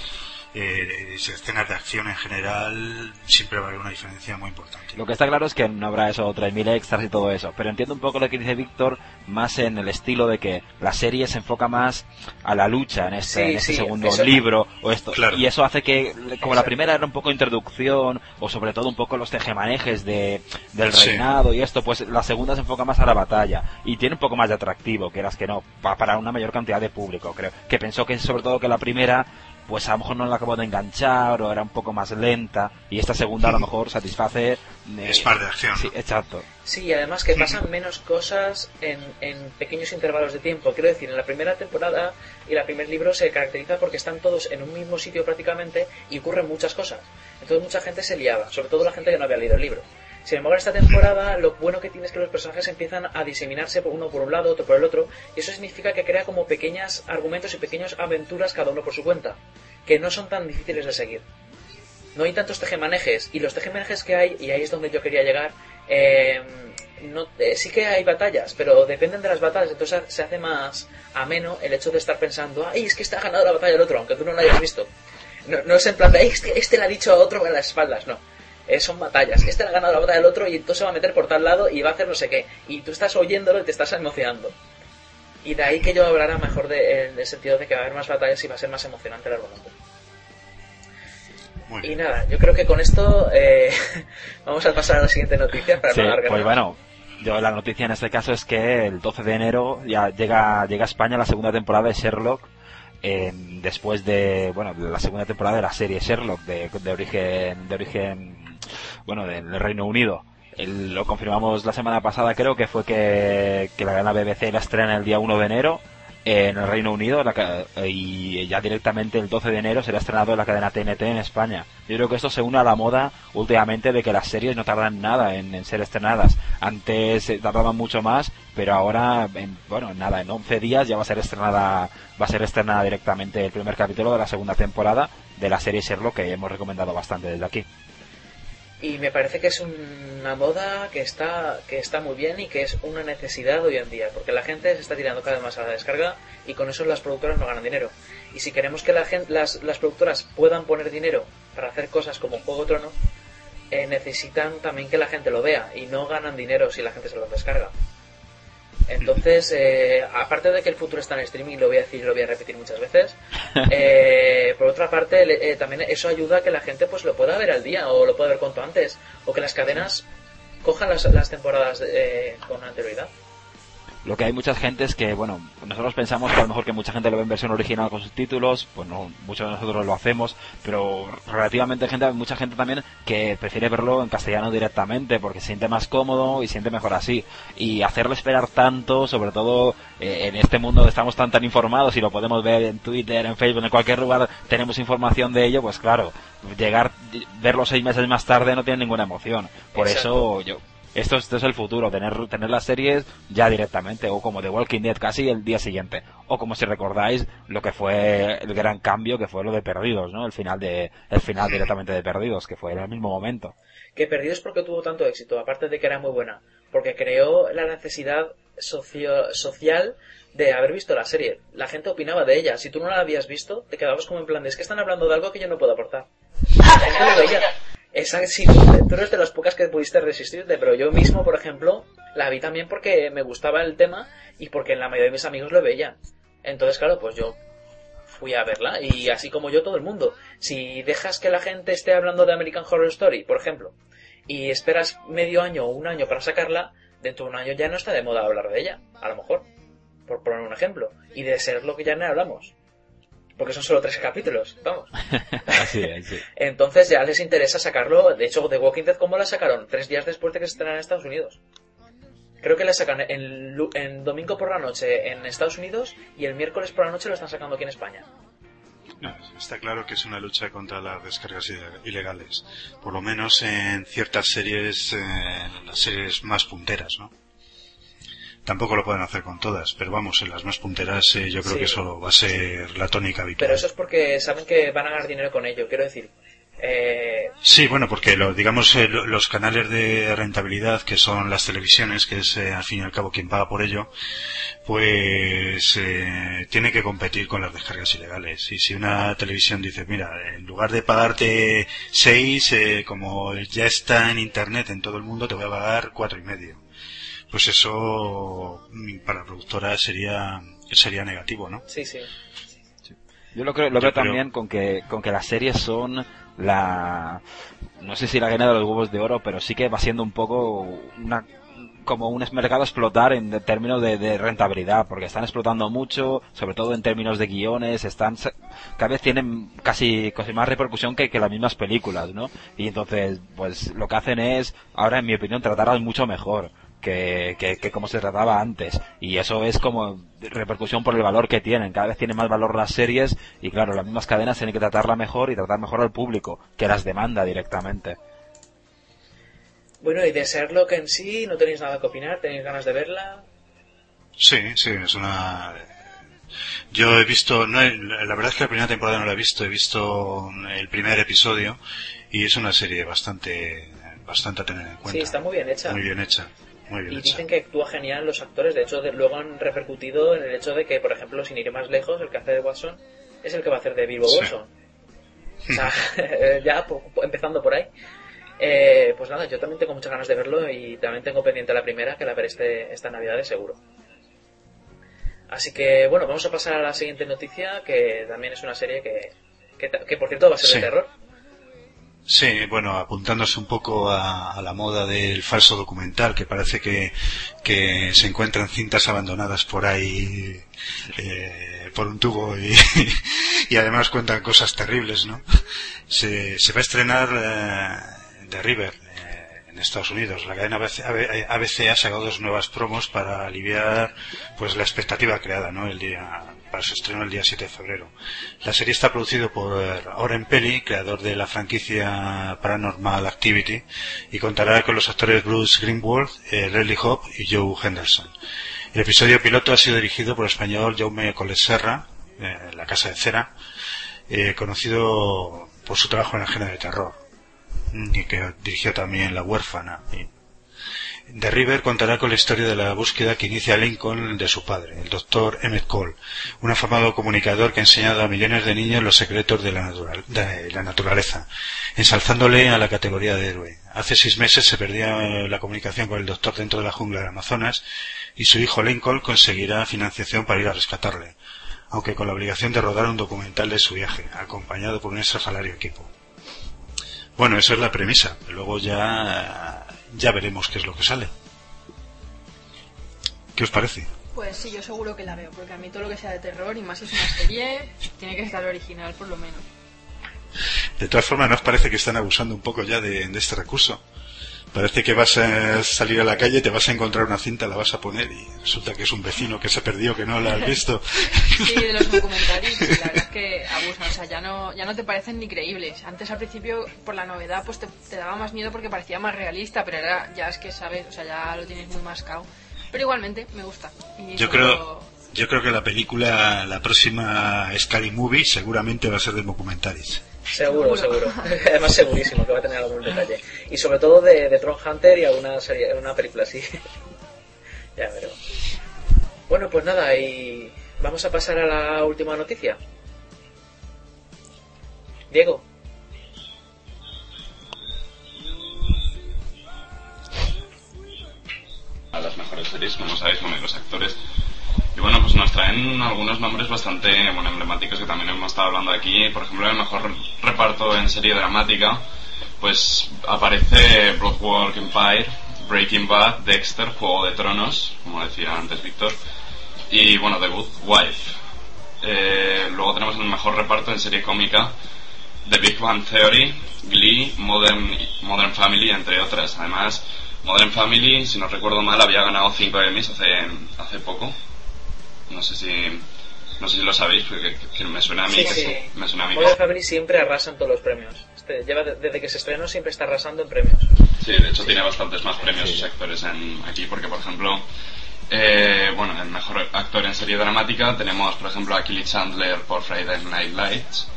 eh, escenas de acción en general, siempre va a haber una diferencia muy importante. Lo que está claro es que no habrá eso, 3.000 extras y todo eso. Pero entiendo un poco lo que dice Víctor, más en el estilo de que la serie se enfoca más a la lucha en este, Sí, en este sí, segundo eso- libro o esto. Claro. Y eso hace que, como la primera era un poco introducción, o sobre todo un poco los tejemanejes de, del Sí. reinado y esto, pues la segunda se enfoca más a la batalla. Y tiene un poco más de atractivo, que eras que no, pa- para una mayor cantidad de público, creo. Que pensó que sobre todo que la primera pues a lo mejor no la acabó de enganchar o era un poco más lenta y esta segunda a lo mejor satisface eh, Es más de acción. sí exacto Sí, y además que pasan menos cosas en, en pequeños intervalos de tiempo. Quiero decir, en la primera temporada y el primer libro se caracteriza porque están todos en un mismo sitio prácticamente y ocurren muchas cosas. Entonces mucha gente se liaba, sobre todo la gente que no había leído el libro. Sin embargo, en esta temporada lo bueno que tiene es que los personajes empiezan a diseminarse por uno por un lado, otro por el otro, y eso significa que crea como pequeños argumentos y pequeñas aventuras cada uno por su cuenta, que no son tan difíciles de seguir. No hay tantos tejemanejes, y los tejemanejes que hay, y ahí es donde yo quería llegar, eh, no, eh, sí que hay batallas, pero dependen de las batallas, entonces se hace más ameno el hecho de estar pensando, ay, es que está ganado la batalla del otro, aunque tú no lo hayas visto. No, no es en plan de, "Ay, este, este le ha dicho a otro en las espaldas, no. Eh, son batallas. Este le ha ganado la batalla del otro y entonces se va a meter por tal lado y va a hacer no sé qué. Y tú estás oyéndolo y te estás emocionando. Y de ahí que yo hablara mejor de, en el sentido de que va a haber más batallas y va a ser más emocionante el argumento. Muy Y bien. nada, yo creo que con esto eh, [LAUGHS] vamos a pasar a la siguiente noticia para Sí, no alargar pues bueno, yo la noticia en este caso es que el 12 de enero ya llega, llega a España la segunda temporada de Sherlock. eh, después de bueno de la segunda temporada de la serie Sherlock de, de origen de origen bueno del Reino Unido El- lo confirmamos la semana pasada creo que fue que, la gran BBC la estrena el día 1 de enero en el Reino Unido y ya directamente el 12 de enero será estrenado en la cadena TNT en España. Yo creo que esto se une a la moda últimamente de que las series no tardan nada en, en ser estrenadas. Antes eh, tardaban mucho más, pero ahora, en, bueno, nada, en 11 días ya va a ser estrenada va a ser estrenada directamente el primer capítulo de la segunda temporada de la serie Sherlock que hemos recomendado bastante desde aquí. Y me parece que es una moda que está, que está muy bien y que es una necesidad hoy en día, porque la gente se está tirando cada vez más a la descarga y con eso las productoras no ganan dinero. Y si queremos que las, las productoras puedan poner dinero para hacer cosas como Juego de Tronos, eh, necesitan también que la gente lo vea y no ganan dinero si la gente se lo descarga. Entonces, eh, aparte de que el futuro está en streaming, lo voy a decir y lo voy a repetir muchas veces, [LAUGHS] eh, por otra parte, eh, también eso ayuda a que la gente pues lo pueda ver al día o lo pueda ver cuanto antes, o que las cadenas cojan las, las temporadas eh, con anterioridad. Lo que hay mucha gente es que, bueno, nosotros pensamos que a lo mejor que mucha gente lo ve en versión original con subtítulos, pues no, muchos de nosotros lo hacemos, pero relativamente gente, hay mucha gente también que prefiere verlo en castellano directamente porque se siente más cómodo y siente mejor así. Y hacerlo esperar tanto, sobre todo eh, en este mundo donde estamos tan tan informados y lo podemos ver en Twitter, en Facebook, en cualquier lugar tenemos información de ello, pues claro, llegar, verlo seis meses más tarde no tiene ninguna emoción. Por Exacto. eso yo esto, esto es el futuro, tener, tener las series ya directamente, o como The Walking Dead casi el día siguiente, o como si recordáis lo que fue el gran cambio que fue lo de Perdidos, ¿no? El final de, el final directamente de Perdidos, que fue en el mismo momento. Que Perdidos porque tuvo tanto éxito, aparte de que era muy buena, porque creó la necesidad socio- social de haber visto la serie. La gente opinaba de ella. Si tú no la habías visto, te quedabas como en plan de es que están hablando de algo que yo no puedo aportar. [LAUGHS] La gente lo veía. Sí, tú, tú eres de las pocas que pudiste resistirte, pero yo mismo, por ejemplo, la vi también porque me gustaba el tema y porque la mayoría de mis amigos lo veían. Entonces, claro, pues yo fui a verla y así como yo todo el mundo. Si dejas que la gente esté hablando de American Horror Story, por ejemplo, y esperas medio año o un año para sacarla, dentro de un año ya no está de moda hablar de ella, a lo mejor, por poner un ejemplo. Y de ser lo que ya no hablamos. Porque son solo tres capítulos, vamos. [LAUGHS] Así es, sí. Entonces ya les interesa sacarlo. De hecho, The Walking Dead, ¿cómo la sacaron? Tres días después de que se estrenara en Estados Unidos. Creo que la sacan en, lu- en domingo por la noche en Estados Unidos y el miércoles por la noche lo están sacando aquí en España. No, está claro que es una lucha contra las descargas ile- ilegales. Por lo menos en ciertas series, eh, las series más punteras, ¿no? Tampoco lo pueden hacer con todas, pero vamos, en las más punteras eh, yo creo Sí. que eso va a ser la tónica habitual. Pero eso es porque saben que van a ganar dinero con ello. Quiero decir, eh, Sí, bueno, porque lo, digamos eh, lo- los canales de rentabilidad que son las televisiones, que es eh, al fin y al cabo quien paga por ello, pues tiene que competir con las descargas ilegales. Y si una televisión dice, mira, en lugar de pagarte seis, eh, como ya está en internet en todo el mundo, te voy a pagar cuatro y medio. Pues eso mm, para la productora sería sería negativo, ¿no? sí, sí. Yo lo creo, lo Yo veo creo- también con que, con que las series son la, no sé si la gana de los huevos de oro, pero sí que va siendo un poco una, como un mercado a explotar en términos de, de rentabilidad, porque están explotando mucho, sobre todo en términos de guiones, están, sa- cada vez tienen casi, casi más repercusión que, que las mismas películas, ¿no? Y entonces, pues lo que hacen es, ahora en mi opinión, tratarlas mucho mejor. Que, que, que como se trataba antes y eso es como repercusión por el valor que tienen cada vez tienen más valor las series y claro las mismas cadenas tienen que tratarla mejor y tratar mejor al público que las demanda directamente Bueno, y de Sherlock en sí, ¿no tenéis nada que opinar? ¿Tenéis ganas de verla? Sí, sí, es una... Yo he visto, no he- la verdad es que la primera temporada no la he visto, he visto el primer episodio y es una serie bastante, bastante a tener en cuenta. Sí, está muy bien hecha. Muy bien hecha. Muy bien y hecha. dicen que actúa genial los actores. De hecho, de- luego han repercutido en el hecho de que, por ejemplo, sin ir más lejos, el que hace de Watson es el que va a hacer de Bilbo Sí. Watson. O sea, [LAUGHS] ya po- po- empezando por ahí. Eh, pues nada, yo también tengo muchas ganas de verlo y también tengo pendiente la primera, que la veré este, esta Navidad de seguro. Así que, bueno, vamos a pasar a la siguiente noticia, que también es una serie que, que, por cierto va a ser Sí. de terror. Sí, bueno, apuntándose un poco a, a la moda del falso documental, que parece que, que se encuentran cintas abandonadas por ahí eh, por un tubo y, [LAUGHS] además cuentan cosas terribles, ¿no? Se, se va a estrenar eh, The River eh, en Estados Unidos. La cadena ABC, ABC ha sacado dos nuevas promos para aliviar pues la expectativa creada, ¿no? El día para su estreno el día 7 de febrero. La serie está producida por Oren Peli, creador de la franquicia Paranormal Activity, y contará con los actores Bruce Greenwald, eh, Hobb y Joe Henderson. El episodio piloto ha sido dirigido por el español Jaume Coleserra, eh, La Casa de Cera, eh, conocido por su trabajo en el género de terror, y que dirigió también La Huérfana. y- The River contará con la historia de la búsqueda que inicia Lincoln de su padre, el doctor Emmett Cole, un afamado comunicador que ha enseñado a millones de niños los secretos de la, natural- de la naturaleza, ensalzándole a la categoría de héroe. Hace seis meses se perdía la comunicación con el doctor dentro de la jungla del Amazonas y su hijo Lincoln conseguirá financiación para ir a rescatarle, aunque con la obligación de rodar un documental de su viaje, acompañado por un estrafalario equipo. Bueno, esa es la premisa. Luego ya, ya veremos qué es lo que sale. ¿Qué os parece? Pues sí, yo seguro que la veo, porque a mí todo lo que sea de terror, y más si es una serie, tiene que estar original por lo menos. De todas formas, ¿no os parece que están abusando un poco ya de, de este recurso? Parece que vas a salir a la calle, te vas a encontrar una cinta, la vas a poner y resulta que es un vecino que se perdió, que no la has visto. [LAUGHS] Sí, de los documentales, sí, la verdad es que abusan, o sea, ya no, ya no te parecen ni creíbles. Antes al principio, por la novedad, pues te, te daba más miedo porque parecía más realista, pero ahora ya es que sabes, o sea, ya lo tienes muy mascado. Pero igualmente, me gusta. Y Yo creo, yo creo que la película, la próxima Scary Movie, seguramente va a ser de documentales. Seguro, Seguro. seguro. [LAUGHS] Además, segurísimo que va a tener algún detalle. Y sobre todo de, de Tron Hunter y alguna serie, una película así. [LAUGHS] ya veremos. Bueno, pues nada, y vamos a pasar a la última noticia. Diego. a las mejores series, como sabéis, con los actores. Y bueno, pues nos traen algunos nombres bastante bueno, emblemáticos que también hemos estado hablando aquí. Por ejemplo, el mejor reparto en serie dramática, pues aparece Broadwalk Empire, Breaking Bad, Dexter, Juego de Tronos, como decía antes Víctor, y bueno, The Good Wife. Eh, luego tenemos el mejor reparto en serie cómica, The Big Bang Theory, Glee, Modern, Modern Family, entre otras. Además, Modern Family, si no recuerdo mal, había ganado 5 Emmys hace, hace poco. No sé si no sé si lo sabéis, porque que- que me suena a mí Sí, que sí. me suena a mí que siempre arrasa en todos los premios. Este, lleva de- desde que se estrenó siempre está arrasando en premios. Sí, de hecho tiene bastantes más premios sus actores en, aquí, porque por ejemplo, eh, bueno, el mejor actor en serie dramática tenemos por ejemplo a Kelly Chandler por Friday Night Lights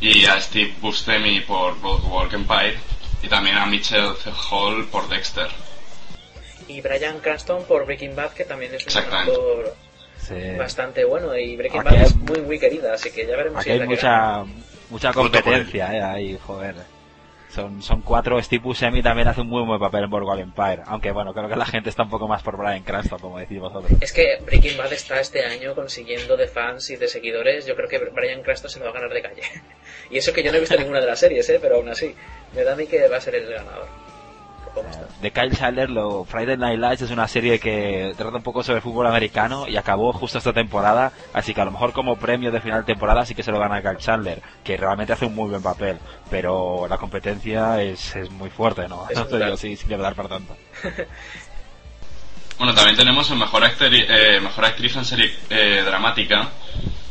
y a Steve Buscemi por Boardwalk Empire y también a Michelle Hall por Dexter. Y Brian Cranston por Breaking Bad, que también es un actor Sí. bastante bueno. Y Breaking Aquí Bad hay- es muy, muy querida, así que ya veremos Aquí si hay que mucha, mucha competencia, eh, ahí, joder. Son, son cuatro. Steve Buscemi también hace un muy buen papel en Boardwalk Empire. Aunque bueno, creo que la gente está un poco más por Brian Cranston, como decís vosotros. Es que Breaking Bad está este año consiguiendo de fans y de seguidores. Yo creo que Brian Cranston se lo va a ganar de calle. [LAUGHS] Y eso que yo no he visto [LAUGHS] ninguna de las series, ¿eh? pero aún así, me da a mí que va a ser el ganador. De Kyle Chandler, lo, Friday Night Lights es una serie que trata un poco sobre el fútbol americano y acabó justo esta temporada, así que a lo mejor como premio de final de temporada sí que se lo gana Kyle Chandler, que realmente hace un muy buen papel, pero la competencia es, es muy fuerte, ¿no? Es [LAUGHS] No sé yo si, si le dar para tanto. [LAUGHS] Bueno, también tenemos el mejor, actri- eh, mejor actriz en serie eh, dramática.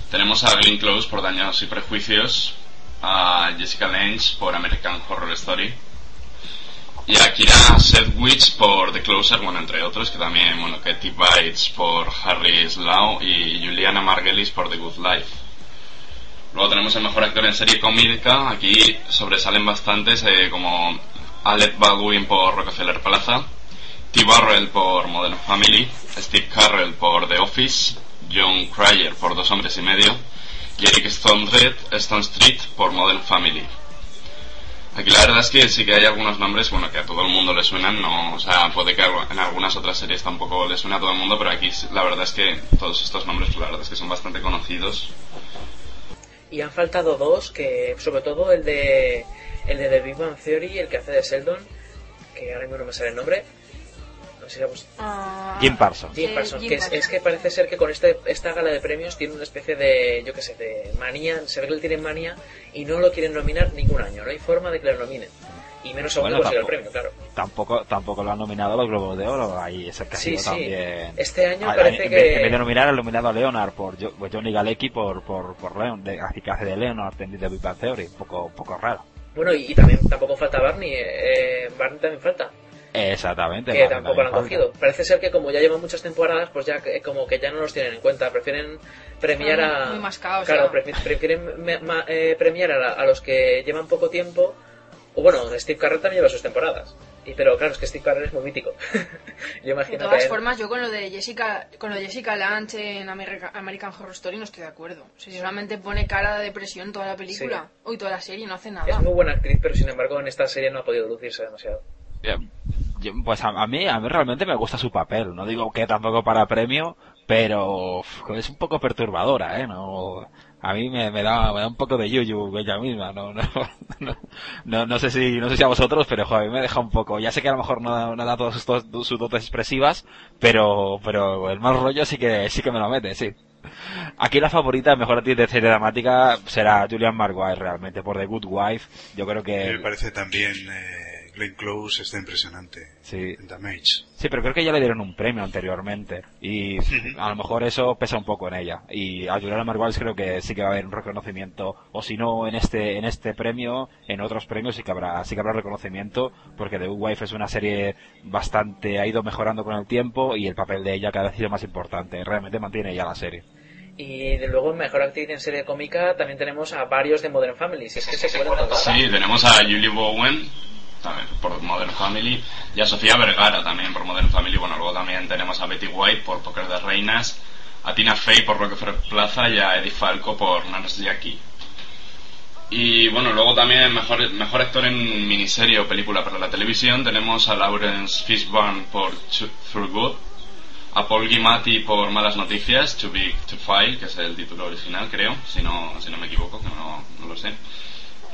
Tenemos a Glenn Close por Daños y Prejuicios, a Jessica Lange por American Horror Story y a Kira Sedgwick por The Closer, bueno, entre otros, que también, bueno, Katie Bates por Harry Slough y Juliana Margulis por The Good Life. Luego tenemos el mejor actor en serie cómica. Aquí sobresalen bastantes, eh, como Alec Baldwin por Rockefeller Plaza T. Barrell por Modern Family, Steve Carrell por The Office, John Cryer por Dos Hombres y Medio y Eric Stone Street por Modern Family. Aquí la verdad es que sí que hay algunos nombres, bueno, que a todo el mundo le suenan, no, o sea, puede que en algunas otras series tampoco le suene a todo el mundo, pero aquí la verdad es que todos estos nombres, pues la verdad es que son bastante conocidos. Y han faltado dos, que sobre todo el de el de The Big Bang Theory, el que hace de Sheldon, que ahora mismo no me sale el nombre, Ah, Jim Parsons. Jim Parsons, que es, que parece ser que con este, esta gala de premios tiene una especie de, yo qué sé, de manía, se ve que él tiene manía y no lo quieren nominar ningún año, no hay forma de que lo nominen. Y menos aún bueno, el premio, claro. Tampoco, tampoco lo han nominado a los Globos de Oro, ahí es el que sí, sí. también. Este año parece que. En vez de nominar, han nominado a Leonard por pues Johnny Galecki por, por, por Leon, de, así que hace de Leonard de Big Bang Theory, un poco, poco raro. Bueno, y, también tampoco falta Barney, eh, Barney también falta. Exactamente. Que tampoco lo han cogido. Parece ser que como ya llevan muchas temporadas, pues ya como que ya no los tienen en cuenta. Prefieren premiar a... claro, prefieren eh, premiar a, los que llevan poco tiempo. O bueno, Steve Carell también lleva sus temporadas. Y, pero claro, es que Steve Carell es muy mítico. [LAUGHS] yo imagino de todas formas, yo con lo de Jessica con lo de Jessica Lange en American Horror Story no estoy de acuerdo. si solamente pone cara de depresión toda la película o toda la serie, no hace nada. Es muy buena actriz, pero sin embargo en esta serie no ha podido lucirse demasiado pues a, mí, a mí realmente me gusta su papel. No digo que tampoco para premio, pero es un poco perturbadora, ¿eh? No, a mí me, me, da, me da un poco de yuyu ella misma. No, [LAUGHS] no, no, no, sé si, no sé si a vosotros, pero joder, a mí me deja un poco. Ya sé que a lo mejor no, no da todas sus, sus dotes expresivas, pero, pero el mal rollo sí que, sí que me lo mete, sí. Aquí la favorita, mejor actriz de serie dramática, será Julian Marguerite realmente, por The Good Wife. Yo creo que... Me parece también, eh Glenn Close está impresionante. Sí. Damage. Sí, pero creo que ya le dieron un premio anteriormente. Y a lo mejor eso pesa un poco en ella. Y a Juliana Marguerite creo que sí que va a haber un reconocimiento. O si no en este, en este premio, en otros premios sí que habrá, sí que habrá reconocimiento. Porque The Wife es una serie bastante, ha ido mejorando con el tiempo y el papel de ella cada vez ha sido más importante. Realmente mantiene ya la serie. Y de luego, mejor actriz en serie cómica, también tenemos a varios de Modern Family. Si es que se Sí, tenemos a Julie Bowen, también por Modern Family, y a Sofía Vergara también por Modern Family. Bueno, luego también tenemos a Betty White por Poker de Reinas, a Tina Fey por Rockefeller Plaza y a Eddie Falco por Nurse Jackie. Y bueno, luego también mejor, mejor actor en miniserie o película para la televisión tenemos a Lawrence Fishburne por Through Good, a Paul Giamatti por Malas Noticias, Too Big to File, que es el título original creo, si no, si no me equivoco, que no, no lo sé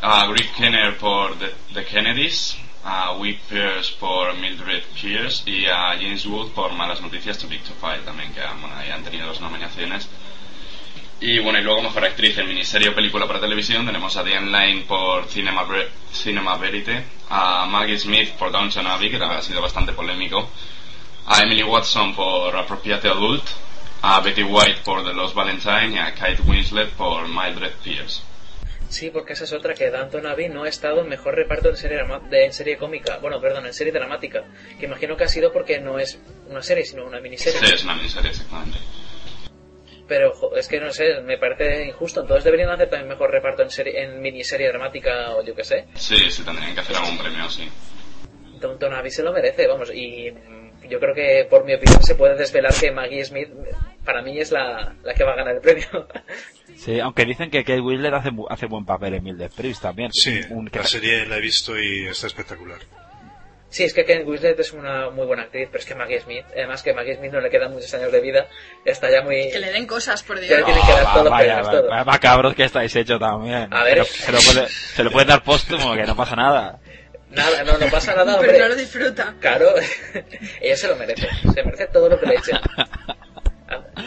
a Rick Kenner por The, Kennedys, a Wick Pierce por Mildred Pierce y a James Wood por Malas Noticias to Big to Fire también, que bueno, ahí han tenido dos nominaciones. Y bueno, y luego mejor actriz en miniserie o película para televisión tenemos a Diane Lane por Cinema, Cinema Verite, a Maggie Smith por Downton Abbey, que ha sido bastante polémico, a Emily Watson por Appropriate Adult, a Betty White por The Lost Valentine y a Kate Winslet por Mildred Pierce. Sí, porque esa es otra que Danton Abbey no ha estado en mejor reparto en serie, de, en serie cómica, bueno, perdón, en serie dramática, que imagino que ha sido porque no es una serie, sino una miniserie. Sí, es una miniserie, exactamente. Pero es que no sé, me parece injusto, entonces deberían hacer también mejor reparto en, serie, en miniserie dramática o yo qué sé. Sí, sí, tendrían que hacer algún premio, sí. Danton Abbey se lo merece, vamos, y yo creo que por mi opinión se puede desvelar que Maggie Smith para mí es la, la que va a ganar el premio. [LAUGHS] Sí, aunque dicen que Kate Winslet hace, hace buen papel en Mildred Priest también. Sí, la serie la he visto y está espectacular. Sí, es que Kate Winslet es una muy buena actriz, pero es que Maggie Smith, además que Maggie Smith no le quedan muchos años de vida, está ya muy... Que le den cosas, por Dios. Ya tiene que dar oh, todo, vaya, vaya, macabros que estáis hecho también. A ver... Se, lo, puede, se lo puede dar póstumo, que no pasa nada. Nada, no, no pasa nada, hombre. Pero no lo disfruta. Claro, [LAUGHS] ella se lo merece, se merece todo lo que le echen. [LAUGHS]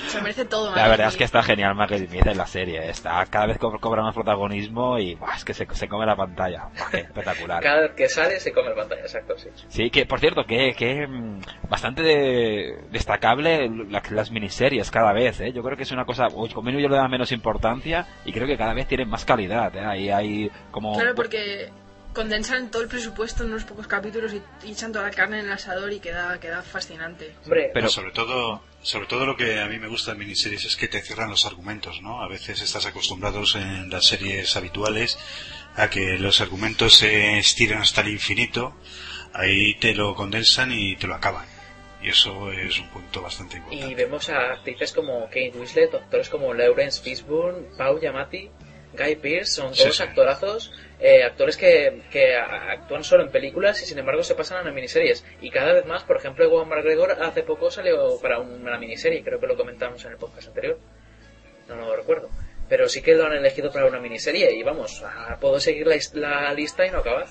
Se merece todo. La verdad es que está genial Smith en la serie. Está, cada vez cobra más protagonismo y es que se, se, come la pantalla. espectacular. [LAUGHS] cada vez que sale se come la pantalla, exacto, sí. Sí, que por cierto, que, que mm, bastante destacable las miniseries cada vez. ¿eh? Yo creo que es una cosa, con menos yo le da menos importancia y creo que cada vez tienen más calidad. ¿eh? Ahí hay como... Claro, porque condensan todo el presupuesto en unos pocos capítulos y, echan toda la carne en el asador y queda, queda fascinante. pero sobre todo, sobre todo lo que a mí me gusta en miniseries es que te cierran los argumentos, ¿no? A veces estás acostumbrados en las series habituales a que los argumentos se estiren hasta el infinito, ahí te lo condensan y te lo acaban. Y eso es un punto bastante importante. Y vemos a actrices como Kate Winslet, actores como Lawrence Fishburne, Pau Yamati, Guy Pearce, son sí. actorazos, eh, actores que, que actúan solo en películas y sin embargo se pasan a las miniseries. Y cada vez más, por ejemplo, Ewan McGregor hace poco salió para una miniserie, creo que lo comentamos en el podcast anterior. No lo recuerdo. Pero sí que lo han elegido para una miniserie y vamos, puedo seguir la, la lista y no acabar.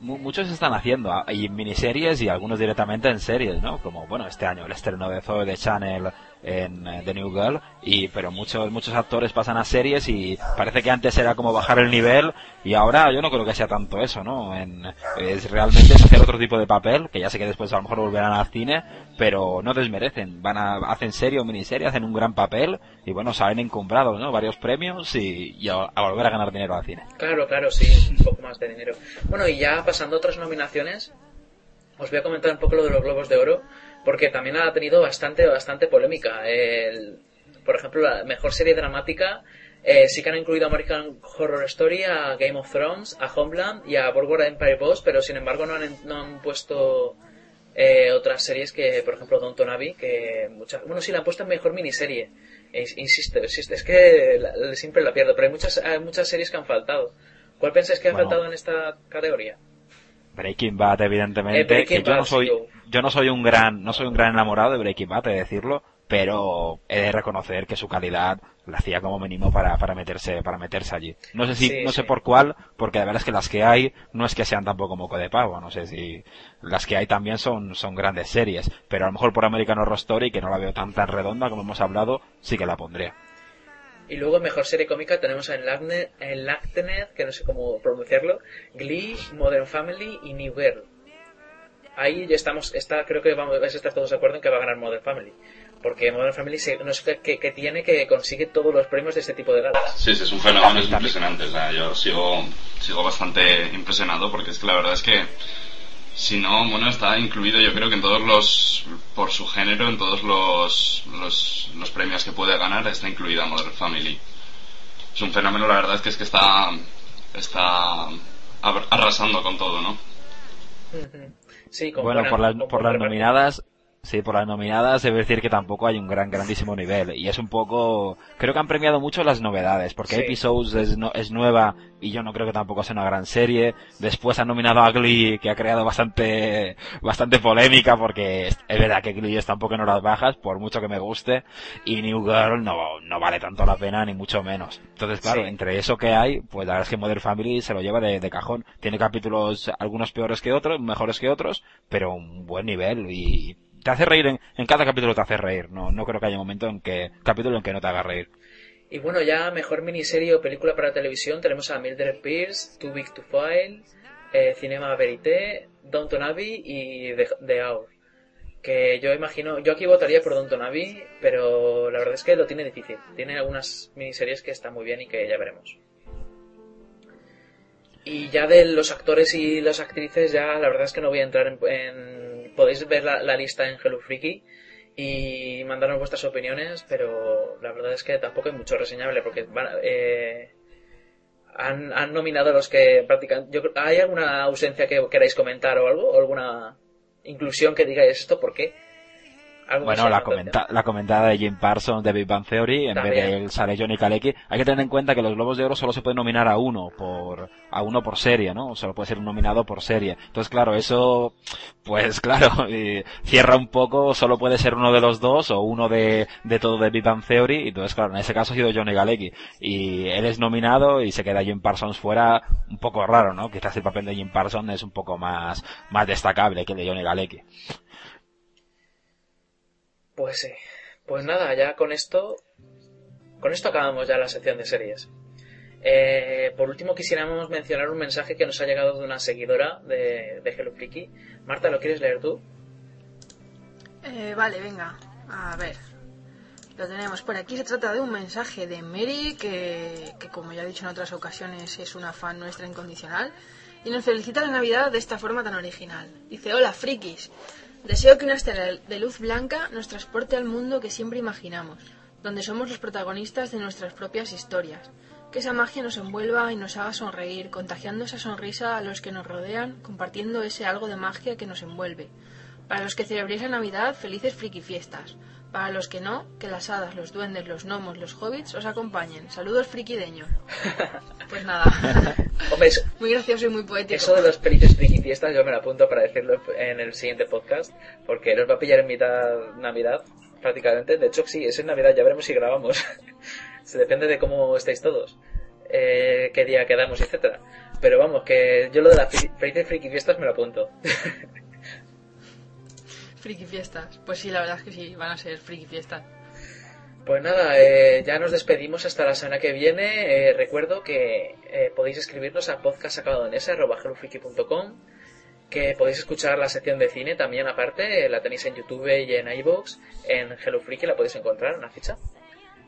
Mu- Muchos están haciendo, ah, y miniseries y algunos directamente en series, ¿no? Como, bueno, este año el estreno de Zoe de Channel en eh, The New Girl, y, pero muchos, muchos actores pasan a series y parece que antes era como bajar el nivel y ahora yo no creo que sea tanto eso, ¿no? En, es realmente hacer otro tipo de papel, que ya sé que después a lo mejor volverán al cine, pero no desmerecen, van a, hacen serie o miniserie, hacen un gran papel y bueno, salen encumbrados, ¿no? Varios premios y, y a, a volver a ganar dinero al cine. Claro, claro, sí, un poco más de dinero. Bueno, y ya pasando a otras nominaciones, os voy a comentar un poco lo de los Globos de Oro, porque también ha tenido bastante, bastante polémica. El- por ejemplo, la mejor serie dramática eh, sí que han incluido a American Horror Story, a Game of Thrones, a Homeland y a Boardwalk Empire Boss, pero sin embargo no han, no han puesto eh, otras series que, por ejemplo, Downton Abbey, que muchas, bueno, sí la han puesto en mejor miniserie. Es- insisto, insisto, es que la- siempre la pierdo, pero hay muchas, hay muchas series que han faltado. ¿Cuál pensáis que ha Bueno. faltado en esta categoría? Breaking Bad, evidentemente. Eh, Breaking que yo no soy, yo- yo no soy un gran, no soy un gran enamorado de Breaking Bad, he de decirlo, pero he de reconocer que su calidad la hacía como mínimo para, para meterse, para meterse allí. No sé si, Sí, no sé sí. por cuál, porque la verdad es que las que hay no es que sean tampoco moco de pavo, no sé si las que hay también son, son grandes series, pero a lo mejor por American Horror Story, que no la veo tan tan redonda como hemos hablado, sí que la pondría. Y luego, mejor serie cómica, tenemos a Enlactened, que no sé cómo pronunciarlo, Glee, Modern Family y New Girl. Ahí ya estamos, está, creo que vamos, estar todos de acuerdo en que va a ganar Modern Family. Porque Modern Family se- no sé qué, tiene que consigue todos los premios de este tipo de galas. Sí, sí, es un fenómeno, es impresionante. O sea, yo sigo, sigo bastante impresionado porque es que la verdad es que, si no, bueno, está incluido yo creo que en todos los, por su género, en todos los, los, los premios que puede ganar, está incluida Modern Family. Es un fenómeno, la verdad es que es que está, está arrasando con todo, ¿no? Sí, con Bueno, por las, por nominadas, sí, por las nominadas, debe decir que tampoco hay un gran, grandísimo nivel. Y es un poco, creo que han premiado mucho las novedades, porque Sí. Episodes es, no- es nueva y yo no creo que tampoco sea una gran serie. Después han nominado a Glee, que ha creado bastante, bastante polémica, porque es, es verdad que Glee está un poco en horas bajas, por mucho que me guste, y New Girl no, no vale tanto la pena, ni mucho menos. Entonces, claro, Sí. entre eso que hay, pues la verdad es que Modern Family se lo lleva de, de cajón. Tiene capítulos, algunos peores que otros, mejores que otros, pero un buen nivel y te hace reír en, en cada capítulo te hace reír. No, no creo que haya un momento en que, capítulo en que no te haga reír. Y bueno, ya mejor miniserie o película para televisión tenemos a Mildred Pierce, Too Big to File, eh, Cinema Verité, Downton Abbey y The, The Hour. Que yo imagino, yo aquí votaría por Downton Abbey, pero la verdad es que lo tiene difícil. Tiene algunas miniseries que están muy bien y que ya veremos. Y ya de los actores y las actrices, ya la verdad es que no voy a entrar en... en- podéis ver la, lista en Hello Freaky y mandarnos vuestras opiniones, pero la verdad es que tampoco hay mucho reseñable porque eh, han, han nominado los que practican. Yo, ¿Hay alguna ausencia que queráis comentar o algo? ¿O alguna inclusión que digáis esto? ¿Por qué? ¿Algo que Bueno, la, comenta- la comentada de Jim Parsons de Big Bang Theory, en También. vez de él sale Johnny Kalecki. Hay que tener en cuenta que los Globos de Oro solo se puede nominar a uno por, a uno por serie, ¿no? Solo puede ser un nominado por serie. Entonces, claro, eso, pues [LAUGHS] claro, y cierra un poco, solo puede ser uno de los dos o uno de, de todo de Big Bang Theory. Y entonces, claro, en ese caso ha sido Johnny Galecki. Y él es nominado y se queda Jim Parsons fuera un poco raro, ¿no? Quizás el papel de Jim Parsons es un poco más, más destacable que el de Johnny Galecki. Pues sí. Pues nada, ya con esto. Con esto acabamos ya la sección de series. Eh, por último, quisiéramos mencionar un mensaje que nos ha llegado de una seguidora de, de Hello Freaky. Marta, ¿lo quieres leer tú? Eh, vale, venga. A ver. Lo tenemos por aquí. Se trata de un mensaje de Mary, que, que como ya he dicho en otras ocasiones es una fan nuestra incondicional. Y nos felicita la Navidad de esta forma tan original. Dice, hola frikis. Deseo que una estela de luz blanca nos transporte al mundo que siempre imaginamos, donde somos los protagonistas de nuestras propias historias. Que esa magia nos envuelva y nos haga sonreír, contagiando esa sonrisa a los que nos rodean, compartiendo ese algo de magia que nos envuelve. Para los que celebréis la Navidad, felices friki fiestas. Para los que no, que las hadas, los duendes, los gnomos, los hobbits os acompañen. Saludos friquideño. Pues nada, [LAUGHS] Hombre, eso, muy gracioso y muy poético. eso de los felices friki fiestas yo me lo apunto para decirlo en el siguiente podcast, porque nos va a pillar en mitad Navidad, prácticamente. De hecho, sí, es en Navidad, ya veremos si grabamos. [LAUGHS] Se depende de cómo estáis todos, eh, qué día quedamos, etcétera. Pero vamos, que yo lo de las fri- felices friki fiestas me lo apunto. [LAUGHS] Friki fiestas. Pues sí, la verdad es que sí, van a ser friki fiestas. Pues nada, eh, ya nos despedimos hasta la semana que viene. Eh, recuerdo que eh, podéis escribirnos a podcastacabadonesa.com que podéis escuchar la sección de cine también aparte, eh, la tenéis en YouTube y en iVoox, en Hello la podéis encontrar, una ficha.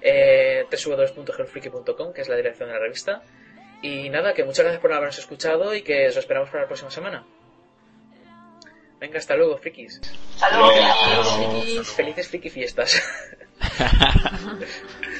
Eh, www.hellofreaky.com, que es la dirección de la revista. Y nada, que muchas gracias por habernos escuchado y que os esperamos para la próxima semana. Venga, hasta luego, frikis. Saludos. Frikis. Felices friki fiestas. [LAUGHS]